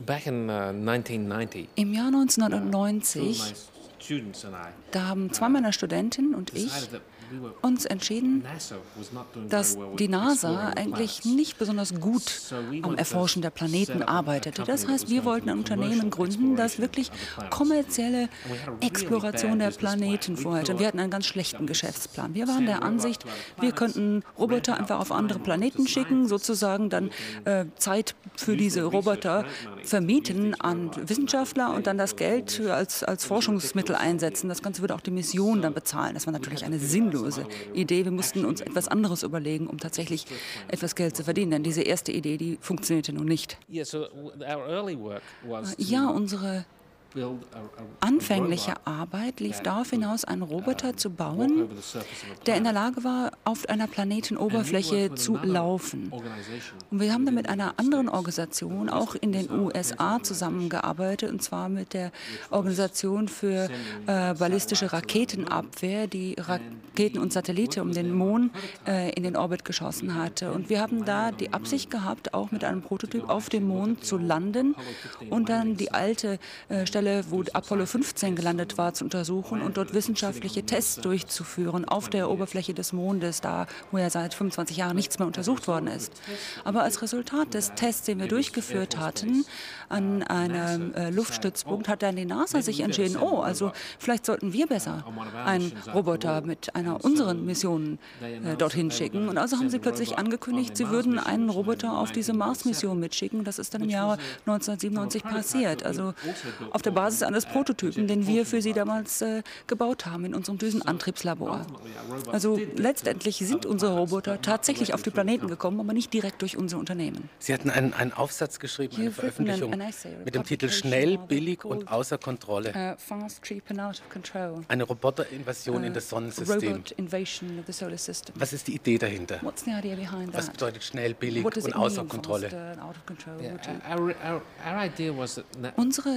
Back in, uh, 1990, Im Jahr 1990, students and I da haben zwei meiner Studentinnen und ich uns entschieden, dass die NASA eigentlich nicht besonders gut am Erforschen der Planeten arbeitete. Das heißt, wir wollten ein Unternehmen gründen, das wirklich kommerzielle Exploration der. Planeten vorhatte. Wir hatten einen ganz schlechten Geschäftsplan. Wir waren der Ansicht, wir könnten Roboter einfach auf andere Planeten schicken, sozusagen dann äh, Zeit für diese Roboter vermieten an Wissenschaftler und dann das Geld als, als Forschungsmittel einsetzen. Das Ganze würde auch die Mission dann bezahlen. Das war natürlich eine sinnlose Idee. Wir mussten uns etwas anderes überlegen, um tatsächlich etwas Geld zu verdienen. Denn diese erste Idee, die funktionierte nun nicht. Ja, unsere anfängliche Arbeit lief darauf hinaus, einen Roboter zu bauen, der in der. Lage war, auf einer Planetenoberfläche zu laufen. Und wir haben dann mit einer anderen Organisation auch in den USA zusammengearbeitet, und zwar mit der Organisation für äh, ballistische Raketenabwehr, die Raketen und Satelliten um den Mond äh, in den Orbit geschossen hatte. Und wir haben da die Absicht gehabt, auch mit einem Prototyp auf dem Mond zu landen und dann die alte äh, Stelle, wo Apollo 15 gelandet war, zu untersuchen und dort wissenschaftliche Tests durchzuführen auf der Oberfläche des Mondes, da wo ja seit 25 Jahren nichts mehr untersucht worden ist. Aber als Resultat des Tests, den wir durchgeführt hatten, an einem äh, Luftstützpunkt, hat dann die NASA sich entschieden, oh, also vielleicht sollten wir besser einen Roboter mit einer unserer Missionen äh, dorthin schicken. Und also haben sie plötzlich angekündigt, sie würden einen Roboter auf diese Mars-Mission mitschicken. Das ist dann im Jahre 1997 passiert. Also auf der Basis eines Prototypen, den wir für sie damals äh, gebaut haben in unserem Düsenantriebslabor. Also letztendlich sind unsere Roboter tatsächlich auf die Planeten gekommen, aber nicht direkt durch unser Unternehmen. Sie hatten einen, einen Aufsatz geschrieben, eine Veröffentlichung mit dem Titel Schnell, billig und außer Kontrolle. Control. Eine Roboterinvasion in das Sonnensystem. Was ist die Idee dahinter? Was bedeutet schnell, billig und außer Kontrolle? Unsere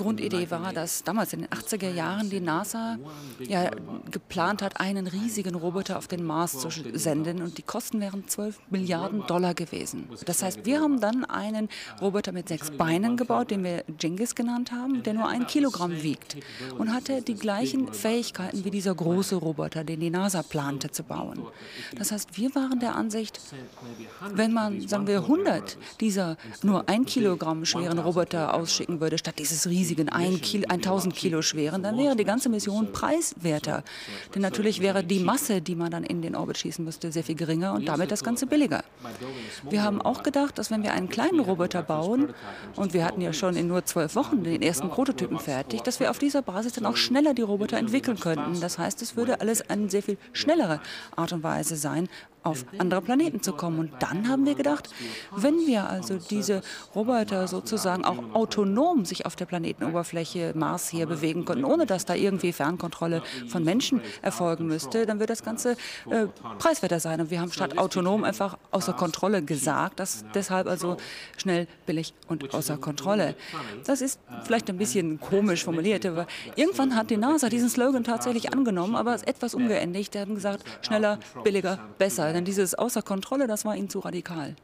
in Grundidee war, 1980s dass damals in den 80er Jahren die NASA ja geplant hat, einen riesigen Roboter auf den Mars zu senden und die Kosten wären 12 Milliarden Dollar gewesen. Das heißt, wir haben dann einen Roboter mit sechs Beinen gebaut, den wir Genghis genannt haben, der nur ein Kilogramm wiegt und hatte die gleichen Fähigkeiten wie dieser große Roboter, den die NASA plante zu bauen. Das heißt, wir waren der Ansicht, wenn man, sagen wir, 100 dieser nur ein Kilogramm schweren Roboter ausschicken würde, statt dieses riesigen Kilo, 1000 Kilo schweren, dann wäre die ganze Mission preiswerter. Denn natürlich wäre die Masse, die man dann in den Orbit schießen müsste, sehr viel geringer und damit das Ganze billiger. Wir haben auch gedacht, dass wenn wir einen kleinen Roboter bauen, und wir hatten ja schon in nur zwölf Wochen den ersten Prototypen fertig, dass wir auf dieser Basis dann auch schneller die Roboter entwickeln könnten. Das heißt, es würde alles eine sehr viel schnellere Art und Weise sein, auf andere Planeten zu kommen. Und dann haben wir gedacht, wenn wir also diese Roboter sozusagen auch autonom sich auf der Planetenoberfläche Mars hier bewegen konnten, ohne dass da irgendwie Fernkontrolle von Menschen erfolgen müsste, dann wird das Ganze äh, preiswerter sein. Und wir haben statt autonom einfach außer Kontrolle gesagt, das deshalb also schnell, billig und außer Kontrolle. Das ist vielleicht ein bisschen komisch formuliert, aber irgendwann hat die NASA diesen Slogan tatsächlich angenommen, aber ist etwas umgeendigt. Die haben gesagt, schneller, billiger, besser. Denn dieses außer Kontrolle, das war ihnen zu radikal.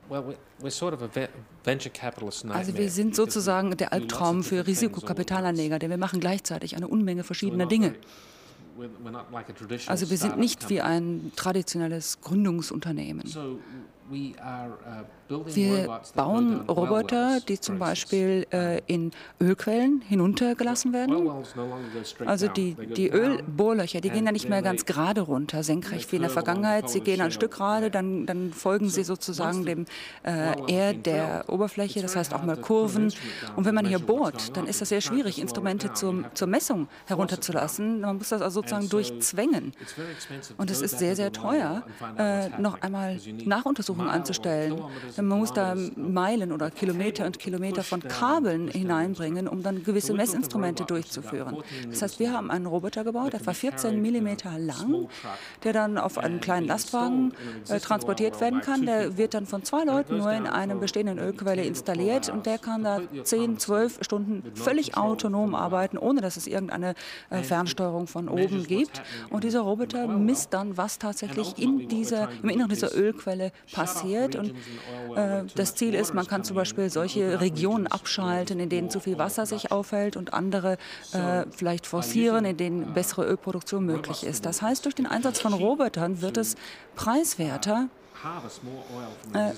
Also wir sind sozusagen der Albtraum für Risikokapitalanleger, denn wir machen gleichzeitig eine Unmenge verschiedener Dinge. Also wir sind nicht wie ein traditionelles Gründungsunternehmen. Uh, Wir bauen Roboter, die zum. Beispiel äh, in Ölquellen hinuntergelassen werden. Also die, die. Ölbohrlöcher, die gehen dann nicht mehr ganz gerade runter, senkrecht wie in der Vergangenheit. Sie gehen ein Stück gerade, dann, dann folgen sie sozusagen dem äh, Erd der Oberfläche, das heißt auch mal Kurven. Und wenn man hier bohrt, dann ist das sehr schwierig, Instrumente zum, zur Messung herunterzulassen. Man muss das also sozusagen durchzwängen. Und es ist sehr, sehr teuer, äh, noch einmal because or anzustellen. man muss da Meilen oder Kilometer und Kilometer von Kabeln hineinbringen, um dann gewisse Messinstrumente durchzuführen. Das heißt, wir haben einen Roboter gebaut, etwa 14 Millimeter lang, der dann auf einem kleinen Lastwagen äh, transportiert werden kann. Der wird dann von zwei Leuten nur in einer bestehenden Ölquelle installiert und der kann da 10, 12 Stunden völlig autonom arbeiten, ohne dass es irgendeine äh, Fernsteuerung von oben gibt. Und dieser Roboter misst dann, was tatsächlich in dieser, im Inneren dieser Ölquelle passiert passiert. Und äh, das Ziel ist, man kann zum Beispiel solche Regionen abschalten, in denen zu viel Wasser sich aufhält und andere äh, vielleicht forcieren, in denen bessere Ölproduktion möglich ist. Das heißt, durch den Einsatz von Robotern wird es preiswerter,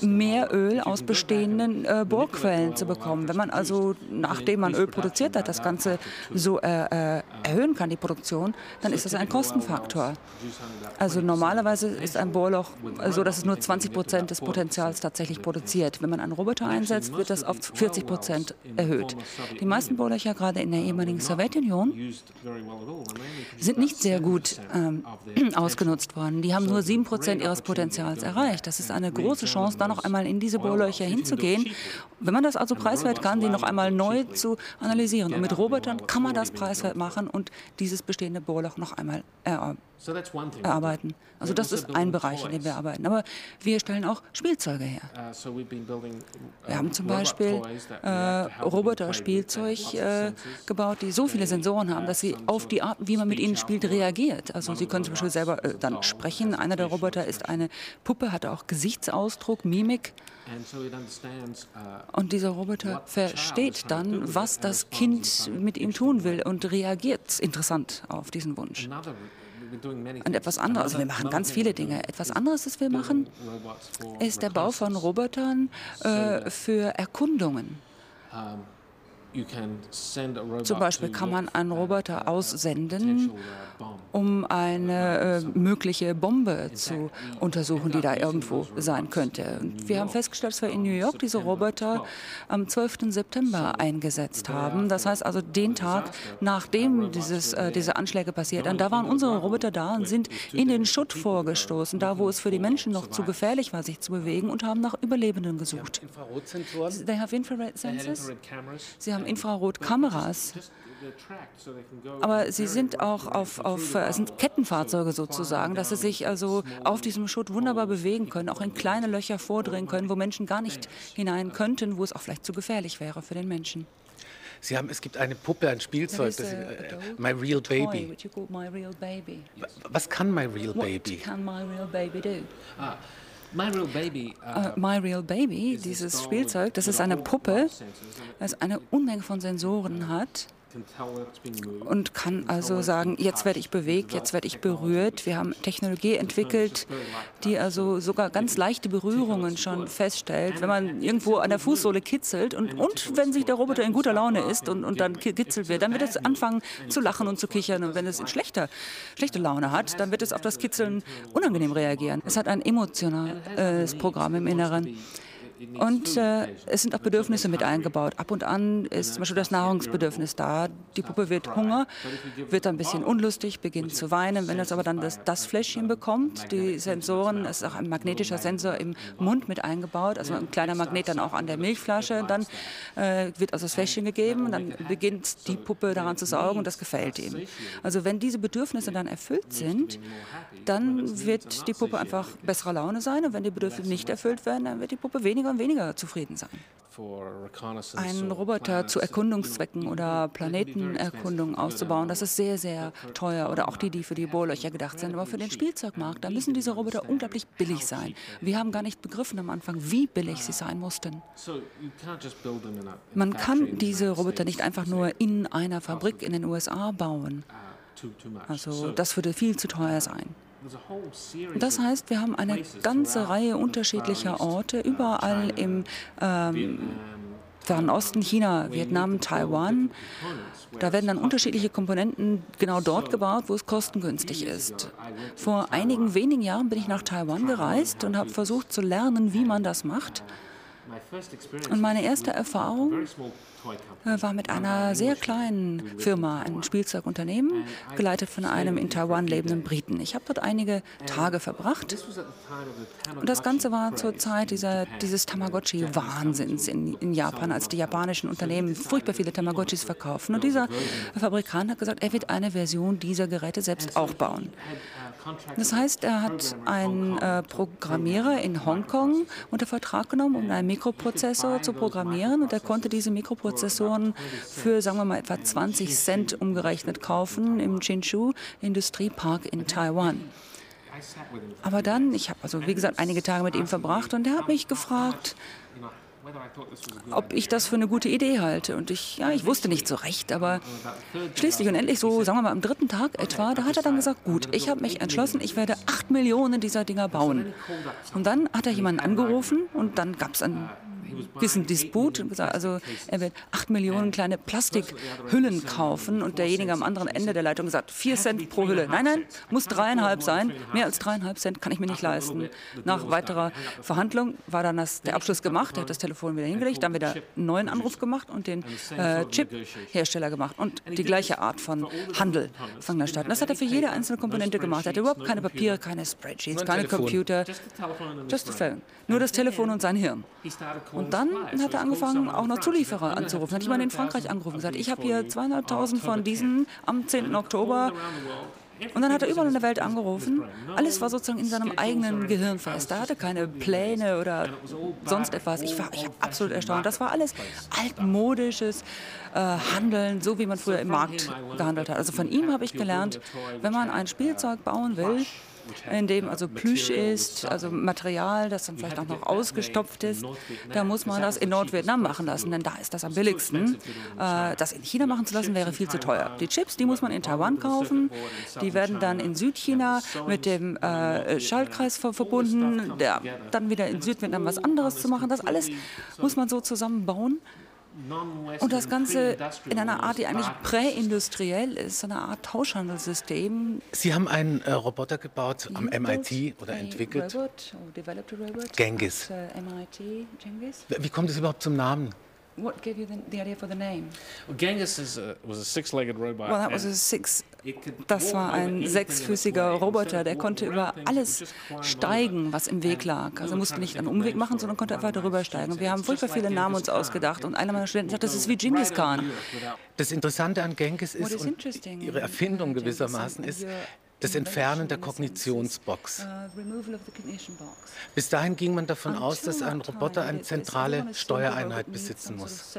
mehr Öl aus bestehenden äh, Bohrquellen zu bekommen. Wenn man also, nachdem man Öl produziert hat, das Ganze so äh, äh, erhöhen kann, die Produktion, dann ist das ein Kostenfaktor. Also normalerweise ist ein Bohrloch so, dass es nur 20 Prozent des Potenzials tatsächlich produziert. Wenn man einen Roboter einsetzt, wird das auf 40 Prozent erhöht. Die meisten Bohrlöcher, gerade in der ehemaligen Sowjetunion, sind nicht sehr gut ähm, ausgenutzt worden. Die haben nur 7 Prozent ihres Potenzials erreicht erreicht. Das ist eine große Chance, da noch einmal in diese Bohrlöcher hinzugehen. Wenn man das also preiswert kann, die noch einmal neu zu analysieren. Und mit Robotern kann man das preiswert machen und dieses bestehende Bohrloch noch einmal erarbeiten. Also das ist ein Bereich, in dem wir arbeiten. Aber wir stellen auch Spielzeuge her. Uh, wir haben zum Beispiel äh, Roboter-Spielzeug äh, gebaut, die so viele Sensoren haben, dass sie auf die Art, wie man mit ihnen spielt, reagiert. Also sie können zum Beispiel selber äh, dann sprechen. Einer der Roboter ist eine Puppe, hat auch Gesichtsausdruck, Mimik. Uh, und dieser Roboter versteht dann, was das Kind mit ihm tun will und reagiert interessant auf diesen Wunsch. Und etwas anderes, also wir machen ganz viele Dinge. Etwas anderes, das wir machen, ist der Bau von Robotern äh, für Erkundungen. Zum Beispiel kann man einen Roboter aussenden, um eine äh, mögliche Bombe zu untersuchen, die da irgendwo sein könnte. Und wir haben festgestellt, dass wir in New York diese Roboter am 12. September eingesetzt haben. Das heißt also den Tag, nachdem dieses, äh, diese Anschläge passiert sind. Da waren unsere Roboter da und sind in den Schutt vorgestoßen, da wo es für die Menschen noch zu gefährlich war, sich zu bewegen und haben nach Überlebenden gesucht. They have infrared sensors. Sie haben Infrarotkameras. Aber sie sind auch auf, auf äh, sind Kettenfahrzeuge sozusagen, dass sie sich also auf diesem Schutt wunderbar bewegen können, auch in kleine Löcher vordringen können, wo Menschen gar nicht hinein könnten, wo es auch vielleicht zu gefährlich wäre für den Menschen. Sie haben, es gibt eine Puppe, ein Spielzeug, das äh, My Real Baby. Was kann My Real Baby? What can My Real Baby do? My Real Baby, uh, My Real Baby, dieses Spielzeug, das ist eine Puppe, das eine Unmenge von Sensoren hat und kann also sagen, jetzt werde ich bewegt, jetzt werde ich berührt. Wir haben Technologie entwickelt, die also sogar ganz leichte Berührungen schon feststellt, wenn man irgendwo an der Fußsohle kitzelt und, und wenn sich der Roboter in guter Laune ist und, und dann kitzelt wird, dann wird es anfangen zu lachen und zu kichern und wenn es in schlechter, schlechte Laune hat, dann wird es auf das Kitzeln unangenehm reagieren. Es hat ein emotionales Programm im Inneren. Und äh, es sind auch Bedürfnisse mit eingebaut. Ab und an ist zum Beispiel das Nahrungsbedürfnis da. Die Puppe wird Hunger, wird ein bisschen unlustig, beginnt zu weinen. Wenn es aber dann das, das Fläschchen bekommt, die Sensoren, es ist auch ein magnetischer Sensor im Mund mit eingebaut, also ein kleiner Magnet dann auch an der Milchflasche. Dann äh, wird also das Fläschchen gegeben und dann beginnt die Puppe daran zu saugen und das gefällt ihm. Also wenn diese Bedürfnisse dann erfüllt sind, dann wird die Puppe einfach besserer Laune sein und wenn die Bedürfnisse nicht erfüllt werden, dann wird die Puppe weniger weniger und weniger zufrieden sein. Einen Roboter zu Erkundungszwecken oder Planetenerkundungen auszubauen, das ist sehr, sehr teuer. Oder auch die, die für die Bohrlöcher gedacht sind. Aber für den Spielzeugmarkt, da müssen diese Roboter unglaublich billig sein. Wir haben gar nicht begriffen am Anfang, wie billig sie sein mussten. Man kann diese Roboter nicht einfach nur in einer Fabrik in den USA bauen. Also das würde viel zu teuer sein. Das heißt, wir haben eine ganze Reihe unterschiedlicher Orte, überall im ähm, Fernen Osten, China, Vietnam, Taiwan. Da werden dann unterschiedliche Komponenten genau dort gebaut, wo es kostengünstig ist. Vor einigen wenigen Jahren bin ich nach Taiwan gereist und habe versucht zu lernen, wie man das macht. Und meine erste Erfahrung war mit einer sehr kleinen Firma, einem Spielzeugunternehmen, geleitet von einem in Taiwan lebenden Briten. Ich habe dort einige Tage verbracht. Und das Ganze war zur Zeit dieser, dieses Tamagotchi-Wahnsinns in, in Japan, als die japanischen Unternehmen furchtbar viele Tamagotchis verkaufen. Und dieser Fabrikant hat gesagt, er wird eine Version dieser Geräte selbst auch bauen. Das heißt, er hat einen äh, Programmierer in Hongkong unter Vertrag genommen, um einen Mikroprozessor zu programmieren. Und er konnte diese Mikroprozessoren für, sagen wir mal, etwa 20 Cent umgerechnet kaufen im Jinshu Industriepark in Taiwan. Aber dann, ich habe also wie gesagt einige Tage mit ihm verbracht und er hat mich gefragt, ob ich das für eine gute Idee halte. Und ich, ja, ich wusste nicht so recht, aber schließlich und endlich so, sagen wir mal, am dritten Tag etwa, da hat er dann gesagt, gut, ich habe mich entschlossen, ich werde acht Millionen dieser Dinger bauen. Und dann hat er jemanden angerufen und dann gab es ein gewissen Disput und gesagt, also er wird acht Millionen kleine Plastikhüllen kaufen und derjenige am anderen Ende der Leitung sagt, vier Cent pro Hülle. Nein, nein, muss dreieinhalb sein. Mehr als dreieinhalb Cent kann ich mir nicht leisten. Nach weiterer Verhandlung war dann das, der Abschluss gemacht, er hat das Telefon wieder hingelegt, dann wieder einen neuen Anruf gemacht und den äh, Chip-Hersteller gemacht und die gleiche Art von Handel fand da statt. Und das hat er für jede einzelne Komponente gemacht. Er hatte überhaupt keine Papiere, keine Spreadsheets, keine Computer, just a phone. Nur das Telefon und sein Hirn. Und dann hat er angefangen, auch noch Zulieferer anzurufen. Hat jemand in Frankreich angerufen und gesagt, ich habe hier 200.000 von diesen am 10. Oktober. Und dann hat er überall in der Welt angerufen. Alles war sozusagen in seinem eigenen Gehirn fest. Er hatte keine Pläne oder sonst etwas. Ich war ich absolut erstaunt. Das war alles altmodisches äh, Handeln, so wie man früher im Markt gehandelt hat. Also von ihm habe ich gelernt, wenn man ein Spielzeug bauen will, in dem also Plüsch ist, also Material, das dann vielleicht auch noch ausgestopft ist. Da muss man das in Nordvietnam machen lassen, denn da ist das am billigsten. Äh, das in China machen zu lassen, wäre viel zu teuer. Die Chips, die muss man in Taiwan kaufen. Die werden dann in Südchina mit dem äh, Schaltkreis verbunden, dann wieder in Südvietnam was anderes zu machen. Das alles muss man so zusammenbauen. Und das Ganze in einer Art, die eigentlich präindustriell ist, eine Art Tauschhandelssystem. Sie haben einen äh, Roboter gebaut am MIT oder entwickelt. Genghis. Wie kommt es überhaupt zum Namen? What gave you the, the idea for the name? Well, Genghis is a, was a six-legged robot. Well, that was a six, das war ein sechsfüßiger Roboter, der konnte über alles steigen, was im Weg lag. Also er musste nicht einen Umweg machen, sondern konnte einfach darüber steigen. Und wir haben furchtbar viele Namen uns ausgedacht. Und einer meiner Studenten sagt, das ist wie Genghis Khan. Das Interessante an Genghis ist, und ihre Erfindung gewissermaßen ist, das Entfernen der Kognitionsbox. Bis dahin ging man davon aus, dass ein Roboter eine zentrale Steuereinheit besitzen muss.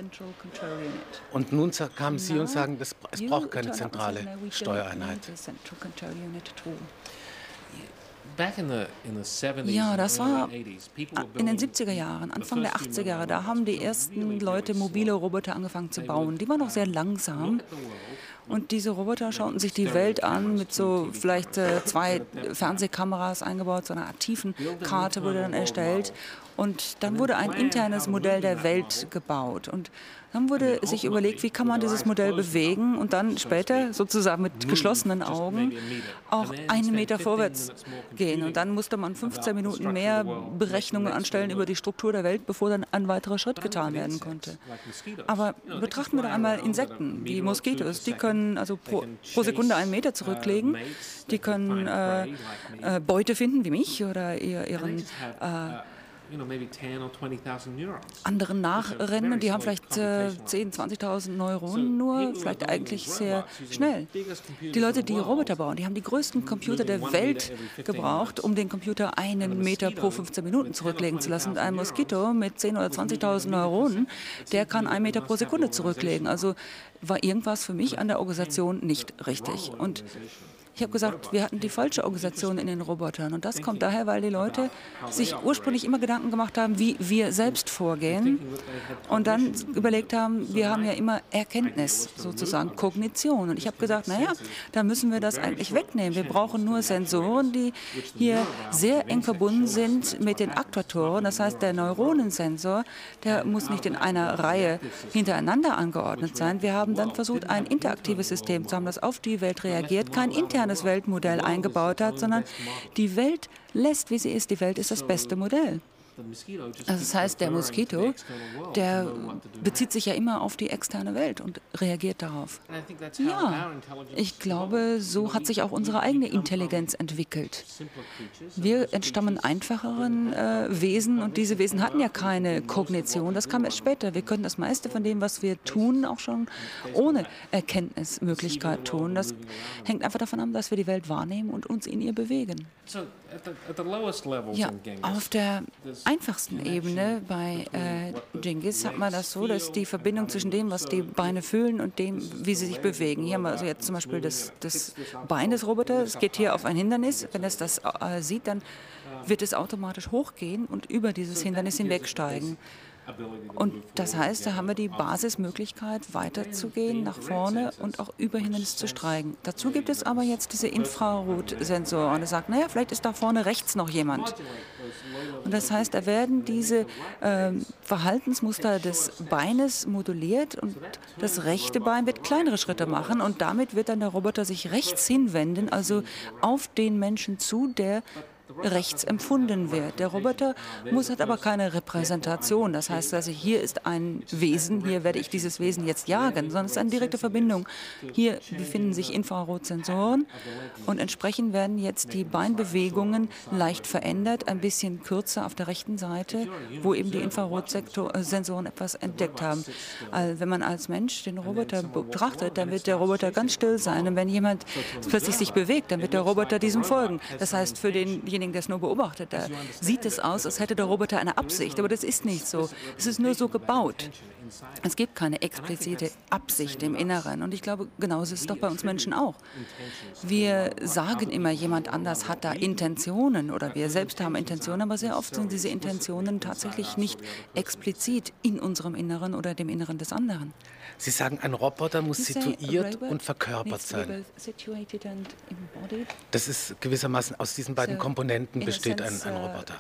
Und nun kamen Sie und sagen, es braucht keine zentrale Steuereinheit. Ja, das war in den 70er Jahren, Anfang der 80er Jahre. Da haben die ersten Leute mobile Roboter angefangen zu bauen. Die waren noch sehr langsam. Und diese Roboter schauten sich die Welt an mit so vielleicht äh, zwei Fernsehkameras eingebaut, so einer Art Tiefenkarte wurde dann erstellt. Und dann wurde ein internes Modell der Welt gebaut. Und dann wurde sich überlegt, wie kann man dieses Modell bewegen und dann später sozusagen mit geschlossenen Augen auch einen Meter vorwärts gehen. Und dann musste man 15 Minuten mehr Berechnungen anstellen über die Struktur der Welt, bevor dann ein weiterer Schritt getan werden konnte. Aber betrachten wir da einmal Insekten, die Moskitos, die können also pro, pro Sekunde einen Meter zurücklegen, die können äh, äh, Beute finden wie mich oder ihren äh, anderen nachrennen die haben vielleicht äh, 10.000, 20.000 Neuronen nur, vielleicht eigentlich sehr schnell. Die Leute, die Roboter bauen, die haben die größten Computer der Welt gebraucht, um den Computer einen Meter pro 15 Minuten zurücklegen zu lassen. Und ein Moskito mit 10.000 oder 20.000 Neuronen, der kann einen Meter pro Sekunde zurücklegen. Also war irgendwas für mich an der Organisation nicht richtig. Und ich habe gesagt, wir hatten die falsche Organisation in den Robotern. Und das kommt daher, weil die Leute sich ursprünglich immer Gedanken gemacht haben, wie wir selbst vorgehen. Und dann überlegt haben, wir haben ja immer Erkenntnis, sozusagen Kognition. Und ich habe gesagt, naja, da müssen wir das eigentlich wegnehmen. Wir brauchen nur Sensoren, die hier sehr eng verbunden sind mit den Aktuatoren. Das heißt, der Neuronensensor, der muss nicht in einer Reihe hintereinander angeordnet sein. Wir haben dann versucht, ein interaktives System zu haben, das auf die Welt reagiert, kein internes modernes Weltmodell eingebaut hat, sondern die Welt lässt, wie sie ist. Die Welt ist das beste Modell. Also das heißt, der Moskito, der bezieht sich ja immer auf die externe Welt und reagiert darauf. Ja, ich glaube, so hat sich auch unsere eigene Intelligenz entwickelt. Wir entstammen einfacheren äh, Wesen und diese Wesen hatten ja keine Kognition. Das kam erst später. Wir können das meiste von dem, was wir tun, auch schon ohne Erkenntnismöglichkeit tun. Das hängt einfach davon ab, dass wir die Welt wahrnehmen und uns in ihr bewegen. Ja, auf der einfachsten Ebene bei äh, Genghis hat man das so, dass die Verbindung zwischen dem, was die Beine fühlen und dem, wie sie sich bewegen. Hier haben wir also jetzt zum Beispiel das, das Bein des Roboters. Es geht hier auf ein Hindernis. Wenn es das äh, sieht, dann wird es automatisch hochgehen und über dieses Hindernis hinwegsteigen. Und das heißt, da haben wir die Basismöglichkeit, weiterzugehen nach vorne und auch über Hindernis zu steigen. Dazu gibt es aber jetzt diese Infrarotsensoren. Er sagt, naja, vielleicht ist da vorne rechts noch jemand. Und das heißt, da werden diese äh, Verhaltensmuster des Beines moduliert und das rechte Bein wird kleinere Schritte machen und damit wird dann der Roboter sich rechts hinwenden, also auf den Menschen zu, der rechts empfunden wird. Der Roboter muss hat aber keine Repräsentation. Das heißt, also hier ist ein Wesen, hier werde ich dieses Wesen jetzt jagen, sondern es ist eine direkte Verbindung. Hier befinden sich Infrarotsensoren und entsprechend werden jetzt die Beinbewegungen leicht verändert, ein bisschen kürzer auf der rechten Seite, wo eben die Infrarotsensoren etwas entdeckt haben. Also wenn man als Mensch den Roboter betrachtet, dann wird der Roboter ganz still sein. Und wenn jemand plötzlich sich bewegt, dann wird der Roboter diesem folgen. Das heißt, für denjenigen, denjenigen, der es nur beobachtet, da sieht es aus, als hätte der Roboter eine Absicht. Aber das ist nicht so. Es ist nur so gebaut. Es gibt keine explizite Absicht im Inneren. Und ich glaube, genauso ist es doch bei uns Menschen auch. Wir sagen immer, jemand anders hat da Intentionen oder wir selbst haben Intentionen, aber sehr oft sind diese Intentionen tatsächlich nicht explizit in unserem Inneren oder dem Inneren des anderen. Sie sagen, ein Roboter muss situiert und verkörpert sein. Das ist gewissermaßen aus diesen beiden Komponenten besteht ein, ein uh, Roboter.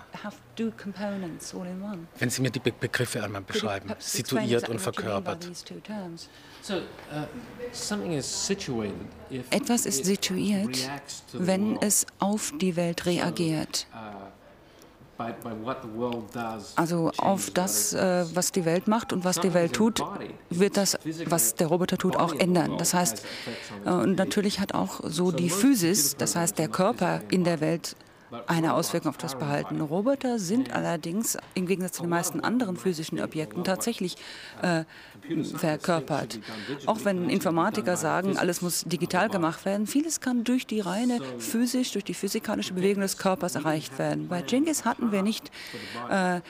Wenn Sie mir die Begriffe einmal beschreiben, situiert und verkörpert. Uh, Etwas ist situiert, wenn es auf die Welt reagiert. Uh, also auf das, äh, was die Welt macht und was die Welt tut, wird das, was der Roboter tut, auch ändern. Das heißt, äh, und natürlich hat auch so die Physis, das heißt der Körper in der Welt, eine Auswirkung auf das Verhalten. Roboter sind allerdings im Gegensatz zu den meisten anderen physischen Objekten tatsächlich äh, verkörpert. Auch wenn Informatiker sagen, alles muss digital gemacht werden, vieles kann durch die reine physisch, durch die physikalische Bewegung des Körpers erreicht werden. Bei Genghis hatten wir nicht äh,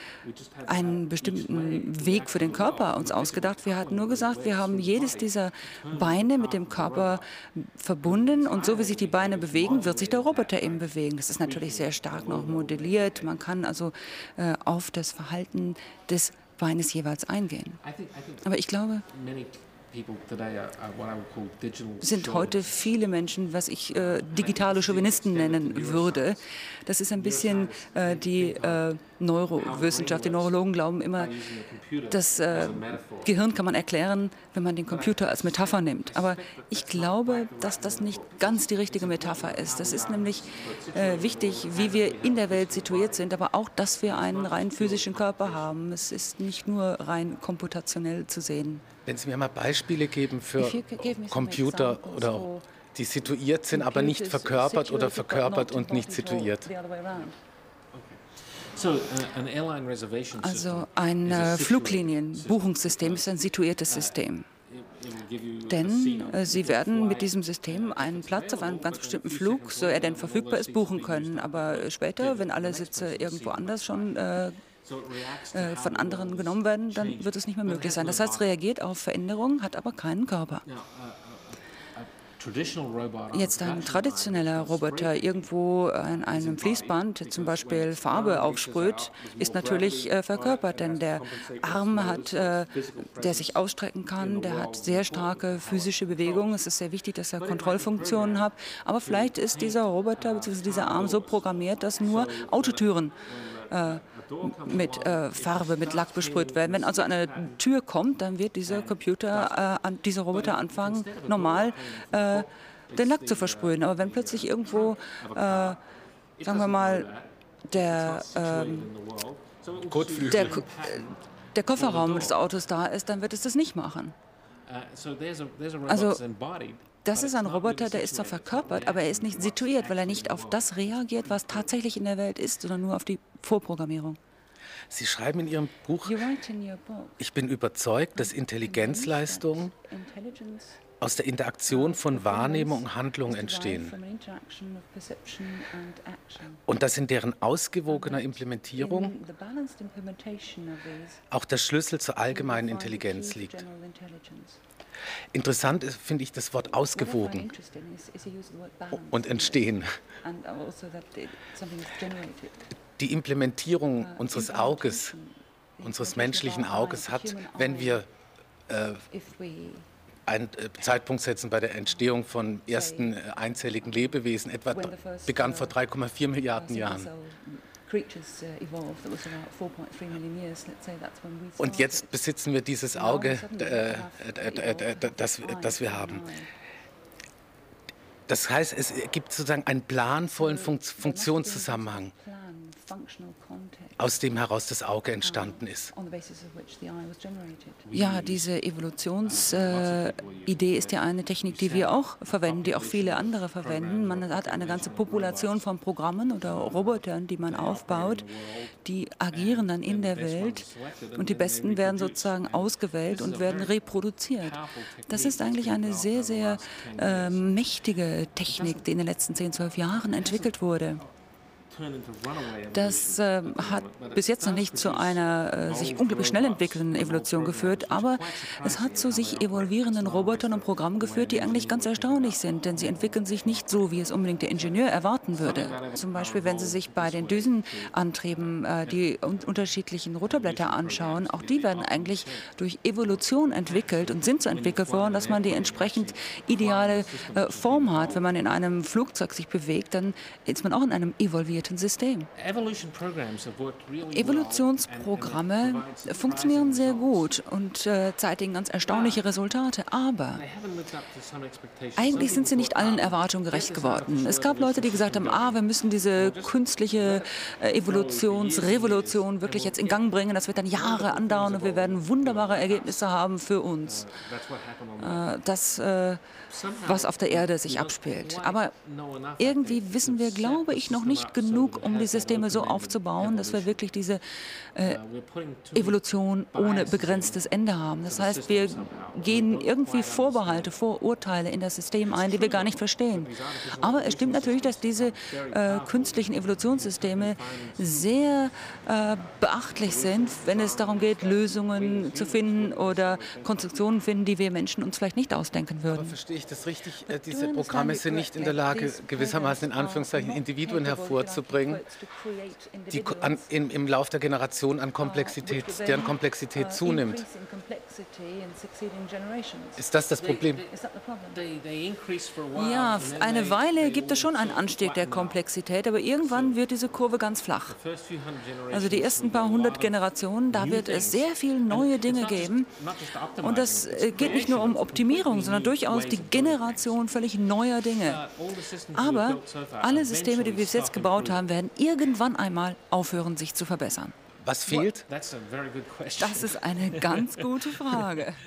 einen bestimmten Weg für den Körper uns ausgedacht. Wir hatten nur gesagt, wir haben jedes dieser Beine mit dem Körper verbunden und so wie sich die Beine bewegen, wird sich der Roboter eben bewegen. Das ist natürlich sehr stark noch modelliert. Man kann also äh, auf das Verhalten des Weines jeweils eingehen. Aber ich glaube, sind heute viele Menschen, was ich äh, digitale Chauvinisten nennen würde. Das ist ein bisschen äh, die äh, Neurowissenschaft. Die Neurologen glauben immer, das äh, Gehirn kann man erklären, wenn man den Computer als Metapher nimmt. Aber ich glaube, dass das nicht ganz die richtige Metapher ist. Das ist nämlich äh, wichtig, wie wir in der Welt situiert sind, aber auch, dass wir einen rein physischen Körper haben. Es ist nicht nur rein komputationell zu sehen. Wenn Sie mir mal Beispiele geben für Computer oder auch, die situiert sind, aber nicht verkörpert oder verkörpert und nicht situiert. Uh, also ein äh, Fluglinienbuchungssystem ist ein situiertes System. Denn äh, Sie werden mit diesem System einen Platz auf einem ganz bestimmten Flug, so er denn verfügbar ist, buchen können. Aber später, wenn alle Sitze irgendwo anders schon äh, äh, von anderen genommen werden, dann wird es nicht mehr möglich sein. Das heißt, reagiert auf Veränderungen, hat aber keinen Körper. Jetzt ein traditioneller Roboter irgendwo an einem Fließband zum Beispiel Farbe aufsprüht, ist natürlich äh, verkörpert, denn der Arm hat, äh, der sich ausstrecken kann, der hat sehr starke physische Bewegungen. Es ist sehr wichtig, dass er Kontrollfunktionen hat. Aber vielleicht ist dieser Roboter bzw. dieser Arm so programmiert, dass nur Autotüren mit äh, Farbe, mit Lack besprüht werden. Wenn also eine Tür kommt, dann wird dieser Computer, äh, dieser Roboter anfangen, normal äh, den Lack zu versprühen. Aber wenn plötzlich irgendwo, äh, sagen wir mal, der, ähm, der, der Kofferraum des Autos da ist, dann wird es das nicht machen. Also das ist ein Roboter, der ist zwar verkörpert, aber er ist nicht situiert, weil er nicht auf das reagiert, was tatsächlich in der Welt ist, sondern nur auf die Vorprogrammierung. Sie schreiben in Ihrem Buch, ich bin überzeugt, dass Intelligenzleistungen aus der Interaktion von Wahrnehmung und Handlung entstehen. Und dass in deren ausgewogener Implementierung auch der Schlüssel zur allgemeinen Intelligenz liegt. Interessant finde ich das Wort ausgewogen und entstehen. Also Die Implementierung uh, unseres Auges, unseres menschlichen Auges hat, wenn wir äh, einen äh, Zeitpunkt setzen bei der Entstehung von ersten äh, einzelligen Lebewesen, etwa begann vor 3,4 uh, Milliarden Jahren. Und jetzt besitzen wir dieses Auge, äh, das, das wir haben. Das heißt, es gibt sozusagen einen planvollen Funktionszusammenhang aus dem heraus das Auge entstanden ist. Ja, diese Evolutionsidee äh, ist ja eine Technik, die wir auch verwenden, die auch viele andere verwenden. Man hat eine ganze Population von Programmen oder Robotern, die man aufbaut, die agieren dann in der Welt und die Besten werden sozusagen ausgewählt und werden reproduziert. Das ist eigentlich eine sehr, sehr äh, mächtige Technik, die in den letzten 10, 12 Jahren entwickelt wurde. Das äh, hat bis jetzt noch nicht zu einer äh, sich unglaublich schnell entwickelnden Evolution geführt, aber es hat zu sich evolvierenden Robotern und Programmen geführt, die eigentlich ganz erstaunlich sind, denn sie entwickeln sich nicht so, wie es unbedingt der Ingenieur erwarten würde. Zum Beispiel, wenn Sie sich bei den Düsenantrieben äh, die un unterschiedlichen Rotorblätter anschauen, auch die werden eigentlich durch Evolution entwickelt und sind so entwickelt worden, dass man die entsprechend ideale äh, Form hat. Wenn man in einem Flugzeug sich bewegt, dann ist man auch in einem evolvierten integrierten System. Evolutionsprogramme funktionieren sehr gut und äh, zeitigen ganz erstaunliche Resultate, aber eigentlich sind sie nicht allen Erwartungen gerecht geworden. Es gab Leute, die gesagt haben, ah, wir müssen diese künstliche äh, Evolutionsrevolution wirklich jetzt in Gang bringen, das wird dann Jahre andauern und wir werden wunderbare Ergebnisse haben für uns. Äh, das, was auf der Erde sich abspielt. Aber irgendwie wissen wir, glaube ich, noch nicht genug genug, um die Systeme so aufzubauen, dass wir wirklich diese äh, Evolution ohne begrenztes Ende haben. Das heißt, wir gehen irgendwie Vorbehalte, Vorurteile in das System ein, die wir gar nicht verstehen. Aber es stimmt natürlich, dass diese äh, künstlichen Evolutionssysteme sehr äh, beachtlich sind, wenn es darum geht, Lösungen zu finden oder Konstruktionen finden, die wir Menschen uns vielleicht nicht ausdenken würden. Aber verstehe ich das richtig? Äh, diese Programme sind nicht in der Lage, gewissermaßen in Anführungszeichen Individuen hervorzubringen mitzubringen, die an, in, im Lauf der Generation an Komplexität, deren Komplexität zunimmt. Ist das das Problem? Ja, eine Weile gibt es schon einen Anstieg der Komplexität, aber irgendwann wird diese Kurve ganz flach. Also die ersten paar hundert Generationen, da wird es sehr viele neue Dinge geben. Und das äh, geht nicht nur um Optimierung, sondern durchaus die Generation völlig neuer Dinge. Aber alle Systeme, die wir bis jetzt gebaut haben, werden irgendwann einmal aufhören, sich zu verbessern. Was fehlt? Das ist eine ganz gute Frage.